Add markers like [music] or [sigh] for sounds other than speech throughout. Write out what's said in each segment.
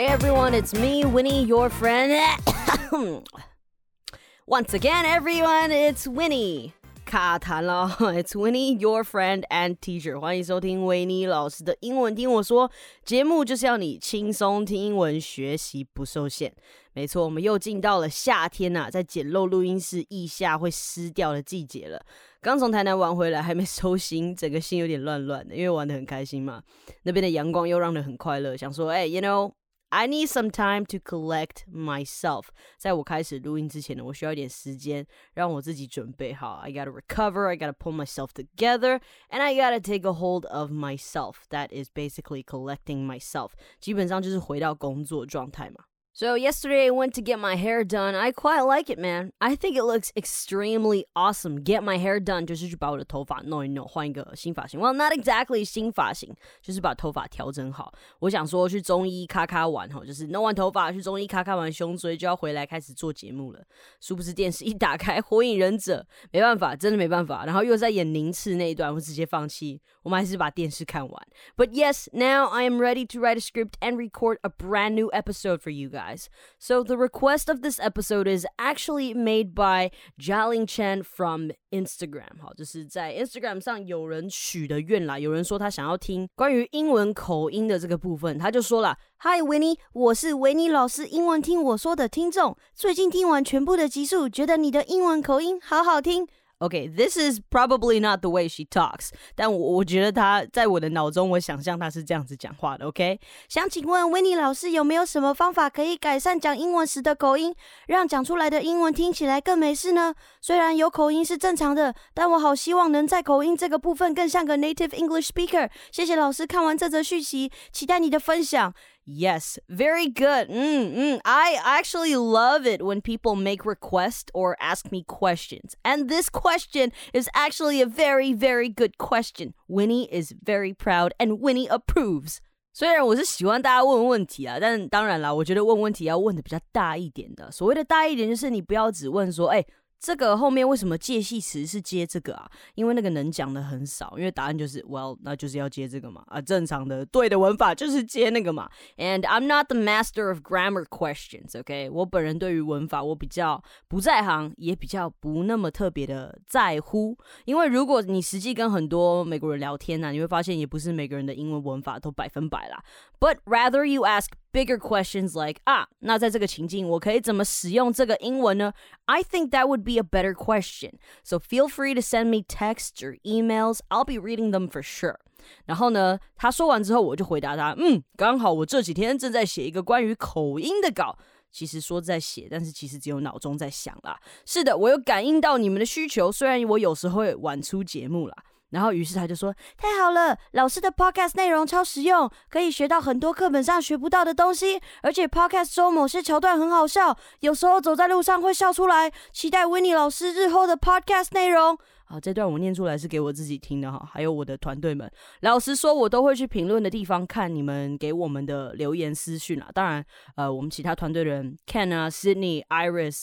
Hey everyone, it's me, Winnie, your friend. [coughs] Once again, everyone, it's Winnie. 卡痰了，[laughs] It's Winnie, your friend and teacher。欢迎收听维尼老师的英文听我说节目，就是要你轻松听英文，学习不受限。没错，我们又进到了夏天呐，在简陋录音室腋下会湿掉的季节了。刚从台南玩回来，还没收心，整个心有点乱乱的，因为玩的很开心嘛。那边的阳光又让人很快乐，想说，哎，you know。I need some time to collect myself。在我开始录音之前呢，我需要一点时间让我自己准备好。I gotta recover. I gotta pull myself together, and I gotta take a hold of myself. That is basically collecting myself. 基本上就是回到工作状态嘛。 So yesterday I went to get my hair done. I quite like it, man. I think it looks extremely awesome. Get my hair done 就是去把我的头发弄一弄，换一个新发型。Well, not exactly 新发型，就是把头发调整好。我想说去中医咔咔完哈，就是弄完头发去中医咔咔完胸椎，就要回来开始做节目了。殊不知电视一打开，《火影忍者》，没办法，真的没办法。然后又在演宁次那一段，我直接放弃。我们还是把电视看完。But yes, now I am ready to write a script and record a brand new episode for you guys guys. So the request of this episode is actually made by Jialing Chen from Instagram。好，就是在 Instagram 上有人许的愿啦，有人说他想要听关于英文口音的这个部分，他就说了：“Hi Winnie，我是维尼老师英文听我说的听众，最近听完全部的集数，觉得你的英文口音好好听。” Okay, this is probably not the way she talks，但我我觉得她在我的脑中，我想象她是这样子讲话的。OK，想请问维尼老师有没有什么方法可以改善讲英文时的口音，让讲出来的英文听起来更美式呢？虽然有口音是正常的，但我好希望能在口音这个部分更像个 native English speaker。谢谢老师，看完这则讯息，期待你的分享。Yes, very good. Mm, mm. I actually love it when people make requests or ask me questions. And this question is actually a very, very good question. Winnie is very proud and Winnie approves. 虽然我是喜欢大家问问题啊，但当然啦，我觉得问问题要问的比较大一点的。所谓的大一点，就是你不要只问说，哎。 这个后面为什么介系词是接这个啊？因为那个能讲的很少，因为答案就是 well，那就是要接这个嘛。啊，正常的对的文法就是接那个嘛。And I'm not the master of grammar questions，OK？我本人对于文法我比较不在行，也比较不那么特别的在乎。因为如果你实际跟很多美国人聊天呢，你会发现也不是每个人的英文文法都百分百啦。But rather you ask bigger questions like 啊，那在这个情境我可以怎么使用这个英文呢？I think that would be a better question. So feel free to send me texts or emails. I'll be reading them for sure. 然后呢，他说完之后，我就回答他，嗯，刚好我这几天正在写一个关于口音的稿。其实说在写，但是其实只有脑中在想啦。是的，我有感应到你们的需求，虽然我有时候会晚出节目啦。然后，于是他就说：“太好了，老师的 podcast 内容超实用，可以学到很多课本上学不到的东西。而且 podcast 中某些桥段很好笑，有时候走在路上会笑出来。期待 Winny 老师日后的 podcast 内容。”好，这段我念出来是给我自己听的哈，还有我的团队们。老实说，我都会去评论的地方看你们给我们的留言私讯啊。当然，呃，我们其他团队的人，Ken 啊，Sydney、Iris，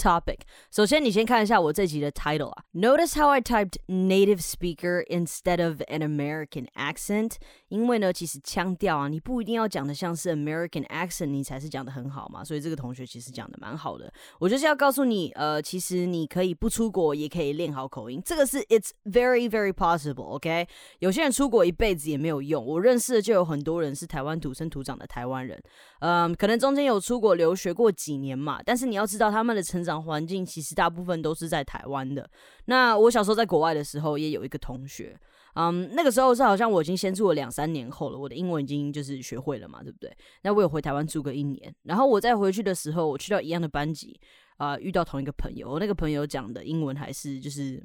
topic. 首先，你先看一下我这集的 title 啊。Notice how I typed native speaker instead of an American accent。因为呢，其实腔调啊，你不一定要讲的像是 American accent，你才是讲的很好嘛。所以这个同学其实讲的蛮好的。我就是要告诉你，呃，其实你可以不出国也可以练好口音。这个是 It's very very possible。OK，有些人出国一辈子也没有用。我认识的就有很多人是台湾土生土长的台湾人，嗯，可能中间有出国留学过几年嘛。但是你要知道，他们的成长。环境其实大部分都是在台湾的。那我小时候在国外的时候，也有一个同学，嗯，那个时候是好像我已经先住了两三年后了，我的英文已经就是学会了嘛，对不对？那我有回台湾住个一年，然后我再回去的时候，我去到一样的班级，啊遇到同一个朋友，我那个朋友讲的英文还是就是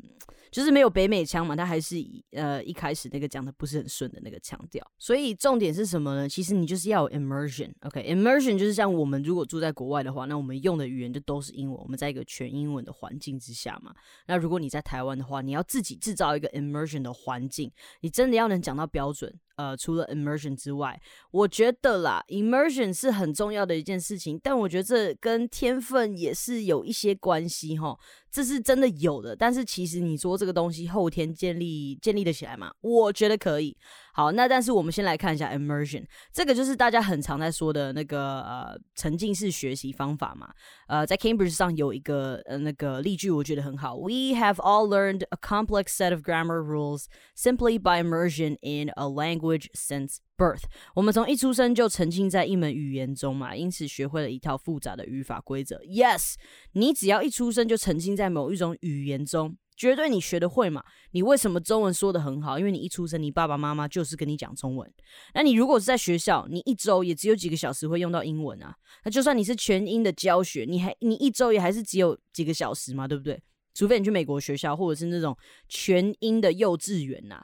就是没有北美腔嘛，他还是呃一开始那个讲的不是很顺的那个腔调。所以重点是什么呢？其实你就是要有 immersion，OK？immersion 就是像我们如果住在国外的话，那我们用的语言就都是英文，我们在一个全英文的环境之下嘛。那如果你在台湾的话，你要自己制造一个 immersion 的环境，你真的要能讲到标准。呃，除了 immersion 之外，我觉得啦，immersion 是很重要的一件事情，但我觉得这跟天分也是有一些关系哈。这是真的有的，但是其实你说这个东西后天建立建立的起来吗？我觉得可以。好，那但是我们先来看一下 immersion，这个就是大家很常在说的那个呃沉浸式学习方法嘛。呃，在 Cambridge 上有一个呃那个例句，我觉得很好。We have all learned a complex set of grammar rules simply by immersion in a language since birth。我们从一出生就沉浸在一门语言中嘛，因此学会了一套复杂的语法规则。Yes，你只要一出生就沉浸在某一种语言中，绝对你学得会嘛。你为什么中文说的很好？因为你一出生，你爸爸妈妈就是跟你讲中文。那你如果是在学校，你一周也只有几个小时会用到英文啊。那就算你是全英的教学，你还你一周也还是只有几个小时嘛，对不对？除非你去美国学校，或者是那种全英的幼稚园呐。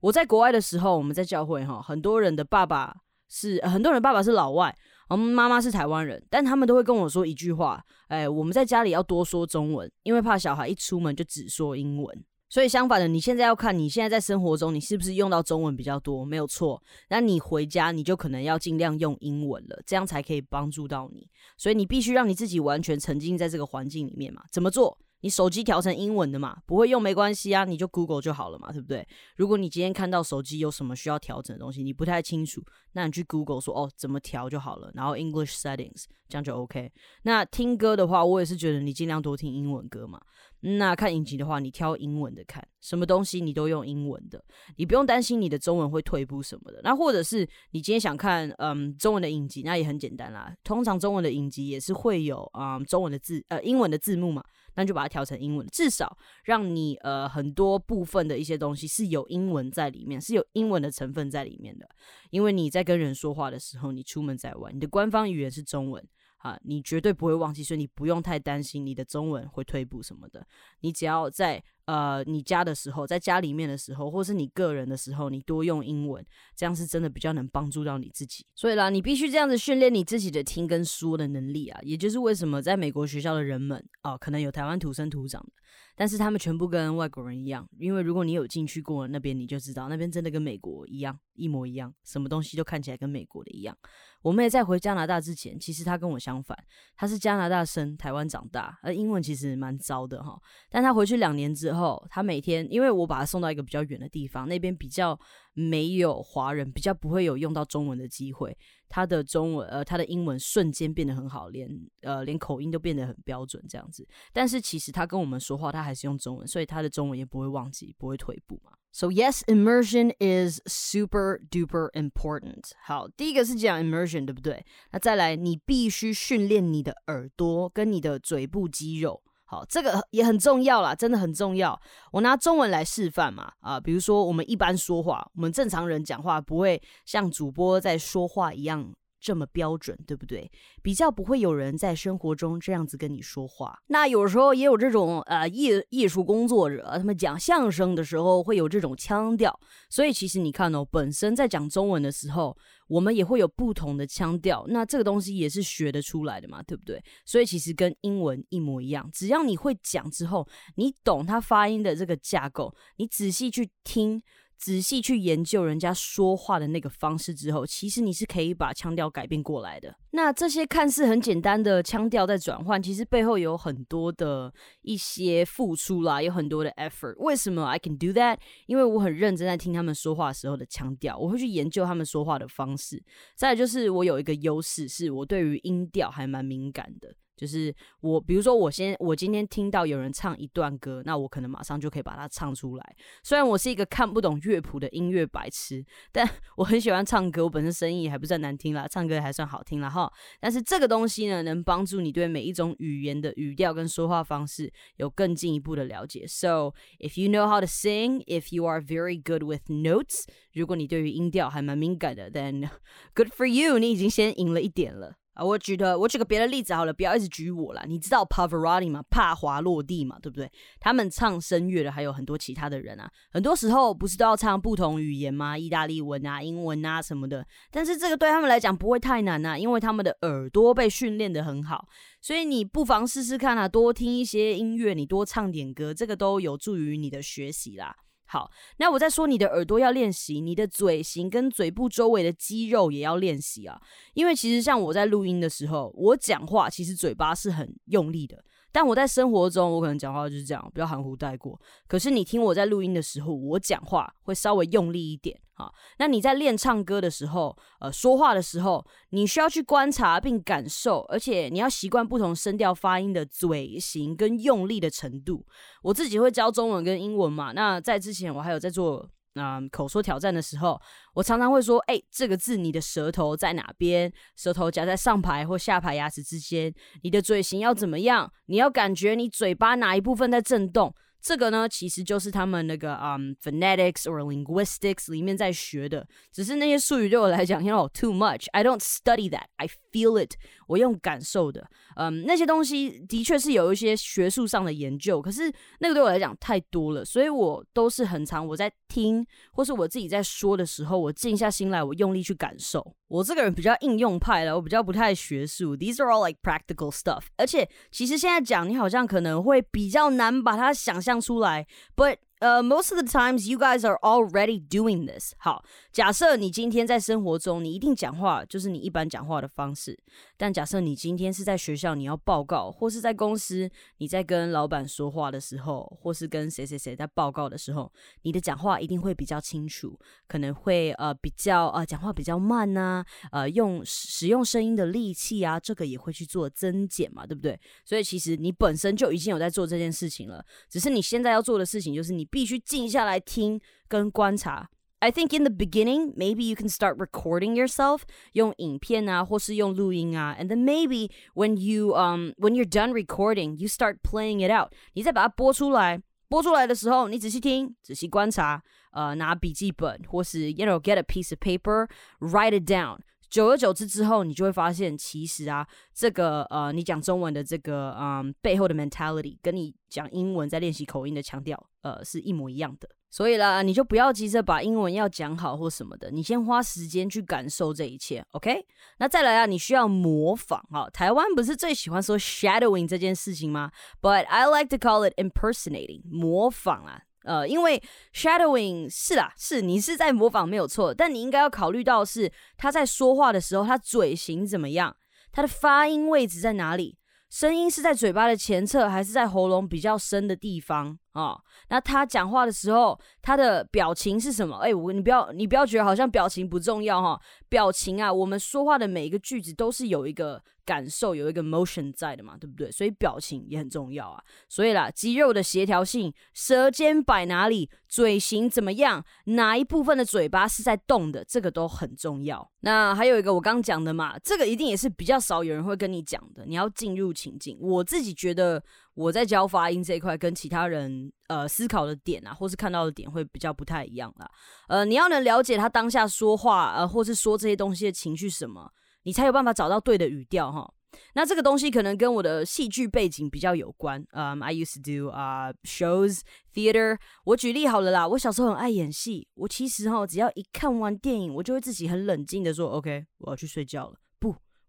我在国外的时候，我们在教会哈，很多人的爸爸是很多人爸爸是老外，我们妈妈是台湾人，但他们都会跟我说一句话，哎，我们在家里要多说中文，因为怕小孩一出门就只说英文。所以相反的，你现在要看你现在在生活中你是不是用到中文比较多，没有错。那你回家你就可能要尽量用英文了，这样才可以帮助到你。所以你必须让你自己完全沉浸在这个环境里面嘛？怎么做？你手机调成英文的嘛，不会用没关系啊，你就 Google 就好了嘛，对不对？如果你今天看到手机有什么需要调整的东西，你不太清楚，那你去 Google 说哦怎么调就好了，然后 English settings 这样就 OK。那听歌的话，我也是觉得你尽量多听英文歌嘛。那看影集的话，你挑英文的看，什么东西你都用英文的，你不用担心你的中文会退步什么的。那或者是你今天想看嗯中文的影集，那也很简单啦。通常中文的影集也是会有啊中文的字呃英文的字幕嘛，那就把它调成英文，至少让你呃很多部分的一些东西是有英文在里面，是有英文的成分在里面的。因为你在跟人说话的时候，你出门在外，你的官方语言是中文。啊，你绝对不会忘记，所以你不用太担心你的中文会退步什么的。你只要在呃你家的时候，在家里面的时候，或是你个人的时候，你多用英文，这样是真的比较能帮助到你自己。所以啦，你必须这样子训练你自己的听跟说的能力啊。也就是为什么在美国学校的人们啊，可能有台湾土生土长的。但是他们全部跟外国人一样，因为如果你有进去过那边，你就知道那边真的跟美国一样，一模一样，什么东西都看起来跟美国的一样。我妹在回加拿大之前，其实她跟我相反，她是加拿大生，台湾长大，而英文其实蛮糟的哈。但她回去两年之后，她每天因为我把她送到一个比较远的地方，那边比较没有华人，比较不会有用到中文的机会。他的中文，呃，他的英文瞬间变得很好，连呃，连口音都变得很标准这样子。但是其实他跟我们说话，他还是用中文，所以他的中文也不会忘记，不会退步嘛。So yes, immersion is super duper important。好，第一个是讲 immersion，对不对？那再来，你必须训练你的耳朵跟你的嘴部肌肉。好，这个也很重要啦，真的很重要。我拿中文来示范嘛，啊，比如说我们一般说话，我们正常人讲话不会像主播在说话一样。这么标准，对不对？比较不会有人在生活中这样子跟你说话。那有时候也有这种呃艺艺术工作者，他们讲相声的时候会有这种腔调。所以其实你看哦，本身在讲中文的时候，我们也会有不同的腔调。那这个东西也是学得出来的嘛，对不对？所以其实跟英文一模一样，只要你会讲之后，你懂它发音的这个架构，你仔细去听。仔细去研究人家说话的那个方式之后，其实你是可以把腔调改变过来的。那这些看似很简单的腔调在转换，其实背后有很多的一些付出啦，有很多的 effort。为什么 I can do that？因为我很认真在听他们说话时候的腔调，我会去研究他们说话的方式。再就是我有一个优势，是我对于音调还蛮敏感的。就是我，比如说我先，我今天听到有人唱一段歌，那我可能马上就可以把它唱出来。虽然我是一个看不懂乐谱的音乐白痴，但 [laughs] 我很喜欢唱歌。我本身声音也还不算难听啦，唱歌还算好听了哈。但是这个东西呢，能帮助你对每一种语言的语调跟说话方式有更进一步的了解。So if you know how to sing, if you are very good with notes，如果你对于音调还蛮敏感的，then [laughs] good for you，你已经先赢了一点了。啊，我举的我举个别的例子好了，不要一直举我啦。你知道 Pavarotti 吗？帕华落地嘛，对不对？他们唱声乐的还有很多其他的人啊。很多时候不是都要唱不同语言吗？意大利文啊、英文啊什么的。但是这个对他们来讲不会太难啊，因为他们的耳朵被训练的很好。所以你不妨试试看啊，多听一些音乐，你多唱点歌，这个都有助于你的学习啦。好，那我在说你的耳朵要练习，你的嘴型跟嘴部周围的肌肉也要练习啊。因为其实像我在录音的时候，我讲话其实嘴巴是很用力的。但我在生活中，我可能讲话就是这样，比较含糊带过。可是你听我在录音的时候，我讲话会稍微用力一点啊。那你在练唱歌的时候，呃，说话的时候，你需要去观察并感受，而且你要习惯不同声调发音的嘴型跟用力的程度。我自己会教中文跟英文嘛，那在之前我还有在做。那口说挑战的时候，我常常会说：“哎，这个字你的舌头在哪边？舌头夹在上排或下排牙齿之间。你的嘴型要怎么样？你要感觉你嘴巴哪一部分在震动。”这个呢，其实就是他们那个嗯，phonetics or linguistics 里面在学的。只是那些术语对我来讲，you know too much。I don't study that. I feel it. 我用感受的。嗯，那些东西的确是有一些学术上的研究，可是那个对我来讲太多了，所以我都是很常我在听或是我自己在说的时候，我静下心来，我用力去感受。我这个人比较应用派的，我比较不太学术。These are all like practical stuff。而且其实现在讲，你好像可能会比较难把它想象出来，but 呃，most of the times you guys are already doing this。好，假设你今天在生活中，你一定讲话就是你一般讲话的方式。但假设你今天是在学校，你要报告，或是在公司你在跟老板说话的时候，或是跟谁谁谁在报告的时候，你的讲话一定会比较清楚，可能会呃比较呃讲话比较慢呐，呃用使用声音的力气啊，这个也会去做增减嘛，对不对？所以其实你本身就已经有在做这件事情了，只是你现在要做的事情就是你。必须静下来听跟观察。I think in the beginning, maybe you can start recording yourself 用影片啊，或是用录音啊，and then maybe when you um when you're done recording, you start playing it out。你再把它播出来，播出来的时候，你仔细听，仔细观察，呃，拿笔记本或是 you know get a piece of paper, write it down。 久而久之之后，你就会发现，其实啊，这个呃，你讲中文的这个嗯背后的 mentality，跟你讲英文在练习口音的腔调，呃，是一模一样的。所以啦，你就不要急着把英文要讲好或什么的，你先花时间去感受这一切，OK？那再来啊，你需要模仿啊。台湾不是最喜欢说 shadowing 这件事情吗？But I like to call it impersonating，模仿啊。呃，因为 shadowing 是啦，是你是在模仿没有错，但你应该要考虑到是他在说话的时候，他嘴型怎么样，他的发音位置在哪里，声音是在嘴巴的前侧还是在喉咙比较深的地方啊？那他讲话的时候，他的表情是什么？哎，我你不要你不要觉得好像表情不重要哈，表情啊，我们说话的每一个句子都是有一个。感受有一个 motion 在的嘛，对不对？所以表情也很重要啊。所以啦，肌肉的协调性，舌尖摆哪里，嘴型怎么样，哪一部分的嘴巴是在动的，这个都很重要。那还有一个我刚讲的嘛，这个一定也是比较少有人会跟你讲的。你要进入情境。我自己觉得我在教发音这一块，跟其他人呃思考的点啊，或是看到的点会比较不太一样啦。呃，你要能了解他当下说话呃，或是说这些东西的情绪什么。你才有办法找到对的语调哈。那这个东西可能跟我的戏剧背景比较有关。嗯，I used to do 啊 shows theater。我举例好了啦，我小时候很爱演戏。我其实哈，只要一看完电影，我就会自己很冷静的说：“OK，我要去睡觉了。”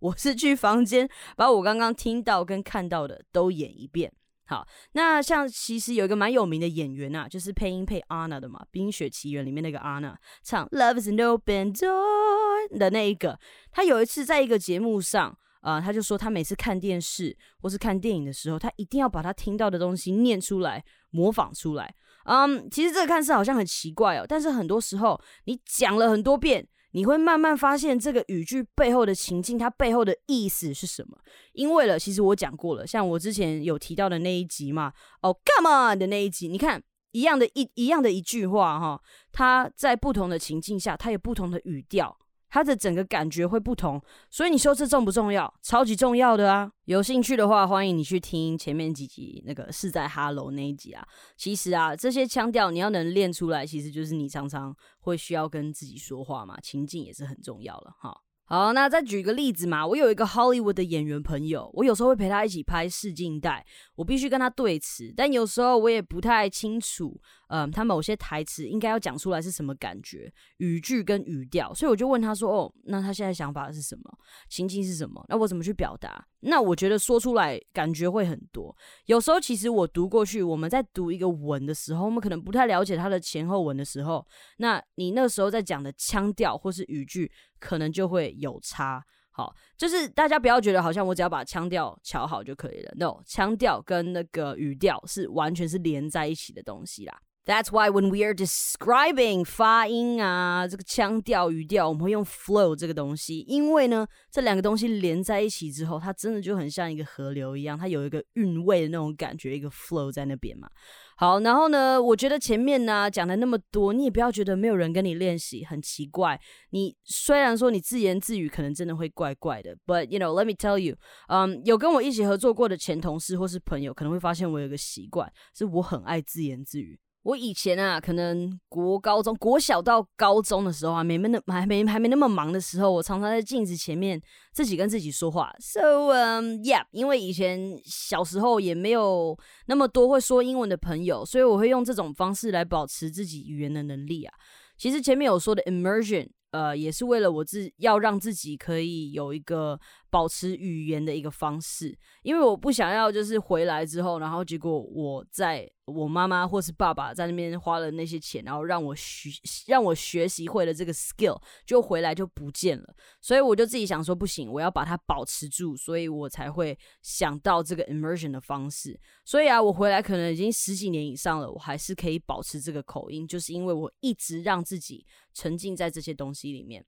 我是去房间把我刚刚听到跟看到的都演一遍。好，那像其实有一个蛮有名的演员呐，就是配音配 Anna 的嘛，《冰雪奇缘》里面那个 Anna 唱 Love is an open door 的那一个，他有一次在一个节目上，啊，他就说他每次看电视或是看电影的时候，他一定要把他听到的东西念出来，模仿出来。嗯，其实这个看似好像很奇怪哦，但是很多时候你讲了很多遍。你会慢慢发现这个语句背后的情境，它背后的意思是什么？因为了，其实我讲过了，像我之前有提到的那一集嘛，哦，Come on 的那一集，你看一样的一一样的一句话哈，它在不同的情境下，它有不同的语调。它的整个感觉会不同，所以你说这重不重要？超级重要的啊！有兴趣的话，欢迎你去听前面几集那个是在哈喽那一集啊。其实啊，这些腔调你要能练出来，其实就是你常常会需要跟自己说话嘛，情境也是很重要了哈。好，那再举一个例子嘛，我有一个 Hollywood 的演员朋友，我有时候会陪他一起拍试镜带，我必须跟他对词，但有时候我也不太清楚，嗯，他某些台词应该要讲出来是什么感觉，语句跟语调，所以我就问他说，哦，那他现在想法是什么，心境是什么？那我怎么去表达？那我觉得说出来感觉会很多。有时候其实我读过去，我们在读一个文的时候，我们可能不太了解它的前后文的时候，那你那时候在讲的腔调或是语句。可能就会有差，好，就是大家不要觉得好像我只要把腔调调好就可以了。No，腔调跟那个语调是完全是连在一起的东西啦。That's why when we are describing 发音啊，这个腔调、语调，我们会用 flow 这个东西，因为呢，这两个东西连在一起之后，它真的就很像一个河流一样，它有一个韵味的那种感觉，一个 flow 在那边嘛。好，然后呢？我觉得前面呢讲的那么多，你也不要觉得没有人跟你练习很奇怪。你虽然说你自言自语，可能真的会怪怪的，but you know, let me tell you，嗯，有跟我一起合作过的前同事或是朋友，可能会发现我有个习惯，是我很爱自言自语。我以前啊，可能国高中、国小到高中的时候啊，没没那还没还没那么忙的时候，我常常在镜子前面自己跟自己说话。So, um, yeah，因为以前小时候也没有那么多会说英文的朋友，所以我会用这种方式来保持自己语言的能力啊。其实前面有说的 immersion。呃，也是为了我自要让自己可以有一个保持语言的一个方式，因为我不想要就是回来之后，然后结果我在我妈妈或是爸爸在那边花了那些钱，然后让我学让我学习会了这个 skill，就回来就不见了，所以我就自己想说不行，我要把它保持住，所以我才会想到这个 immersion 的方式。所以啊，我回来可能已经十几年以上了，我还是可以保持这个口音，就是因为我一直让自己。沉浸在这些东西里面。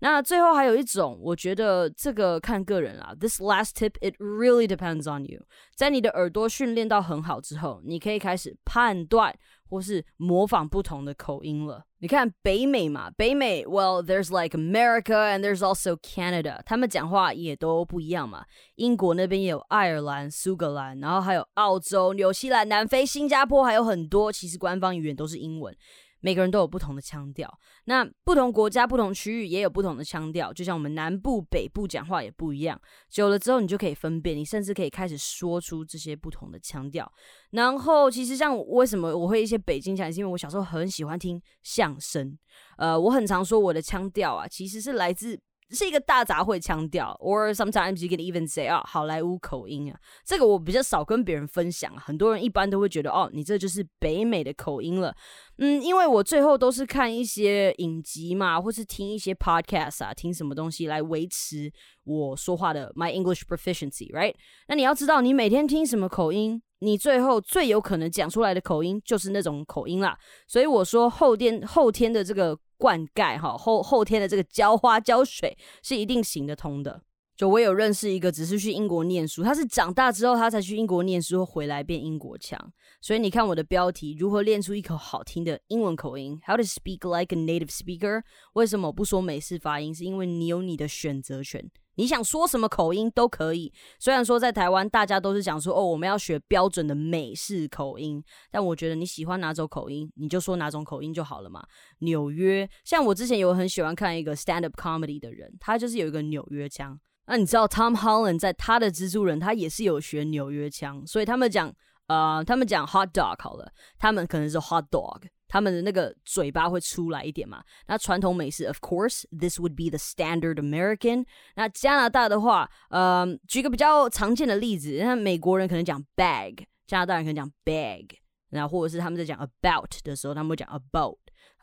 那最后还有一种，我觉得这个看个人啦。This last tip, it really depends on you。在你的耳朵训练到很好之后，你可以开始判断或是模仿不同的口音了。你看北美嘛，北美，Well, there's like America and there's also Canada。他们讲话也都不一样嘛。英国那边也有爱尔兰、苏格兰，然后还有澳洲、纽西兰、南非、新加坡，还有很多。其实官方语言都是英文。每个人都有不同的腔调，那不同国家、不同区域也有不同的腔调，就像我们南部、北部讲话也不一样。久了之后，你就可以分辨，你甚至可以开始说出这些不同的腔调。然后，其实像为什么我会一些北京腔，是因为我小时候很喜欢听相声。呃，我很常说我的腔调啊，其实是来自。是一个大杂烩腔调，or sometimes you can even say 啊，好莱坞口音啊。这个我比较少跟别人分享，很多人一般都会觉得哦，你这就是北美的口音了。嗯，因为我最后都是看一些影集嘛，或是听一些 podcast 啊，听什么东西来维持我说话的 my English proficiency，right？那你要知道，你每天听什么口音，你最后最有可能讲出来的口音就是那种口音啦。所以我说后天后天的这个。灌溉哈后后天的这个浇花浇水是一定行得通的。就我有认识一个只是去英国念书，他是长大之后他才去英国念书回来变英国腔。所以你看我的标题如何练出一口好听的英文口音？How to speak like a native speaker？为什么不说美式发音？是因为你有你的选择权。你想说什么口音都可以。虽然说在台湾大家都是讲说哦，我们要学标准的美式口音，但我觉得你喜欢哪种口音，你就说哪种口音就好了嘛。纽约，像我之前有很喜欢看一个 stand up comedy 的人，他就是有一个纽约腔。那你知道 Tom Holland 在他的蜘蛛人，他也是有学纽约腔，所以他们讲呃，他们讲 hot dog 好了，他们可能是 hot dog。他们的那个嘴巴会出来一点嘛？那传统美式，of course，this would be the standard American。那加拿大的话，呃，举个比较常见的例子，那美国人可能讲 bag，加拿大人可能讲 bag，然后或者是他们在讲 about 的时候，他们会讲 about。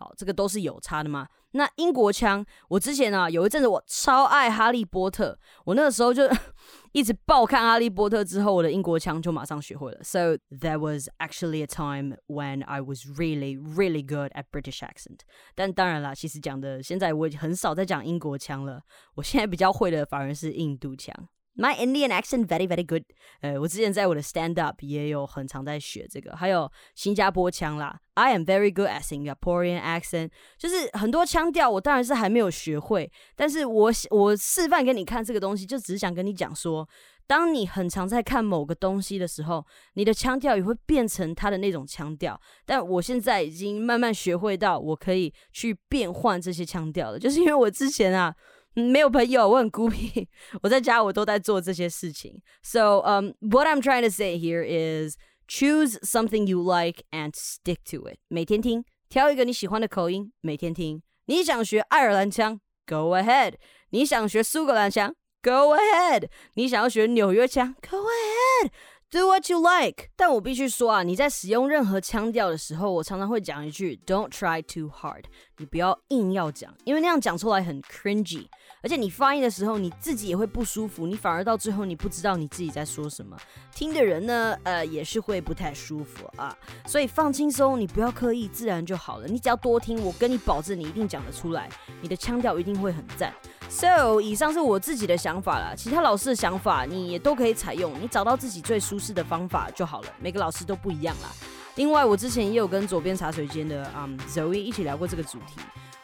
好，这个都是有差的嘛。那英国腔，我之前啊有一阵子我超爱哈利波特，我那个时候就 [laughs] 一直爆看哈利波特，之后我的英国腔就马上学会了。So there was actually a time when I was really really good at British accent。但当然啦，其实讲的现在我很少在讲英国腔了，我现在比较会的反而是印度腔。My Indian accent very very good。呃，我之前在我的 stand up 也有很常在学这个，还有新加坡腔啦。I am very good at Singaporean accent。就是很多腔调，我当然是还没有学会，但是我我示范给你看这个东西，就只是想跟你讲说，当你很常在看某个东西的时候，你的腔调也会变成它的那种腔调。但我现在已经慢慢学会到，我可以去变换这些腔调了，就是因为我之前啊。没有朋友，我很孤僻，我在家我都在做这些事情。So, [laughs] um, what I'm trying to say here is choose something you like and stick to it. 每天听，挑一个你喜欢的口音，每天听。你想学爱尔兰腔，Go ahead。你想学苏格兰腔，Go ahead。你想要学纽约腔，Go ahead。Do what you like，但我必须说啊，你在使用任何腔调的时候，我常常会讲一句 "Don't try too hard"，你不要硬要讲，因为那样讲出来很 cringy。而且你发音的时候你自己也会不舒服，你反而到最后你不知道你自己在说什么，听的人呢，呃，也是会不太舒服啊。所以放轻松，你不要刻意，自然就好了。你只要多听，我跟你保证，你一定讲得出来，你的腔调一定会很赞。So，以上是我自己的想法啦，其他老师的想法你也都可以采用，你找到自己最舒适的方法就好了。每个老师都不一样啦。另外，我之前也有跟左边茶水间的啊 Zoe 一起聊过这个主题，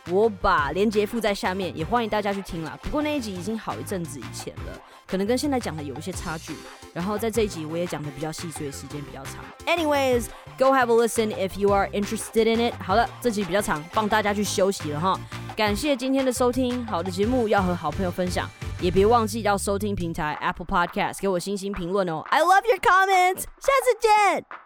我把链接附在下面，也欢迎大家去听啦。不过那一集已经好一阵子以前了，可能跟现在讲的有一些差距。然后在这一集我也讲的比较细碎，时间比较长。Anyways，go have a listen if you are interested in it。好了，这集比较长，帮大家去休息了哈。感谢今天的收听，好的节目要和好朋友分享，也别忘记要收听平台 Apple Podcast，给我星星评论哦。I love your comments，下次见。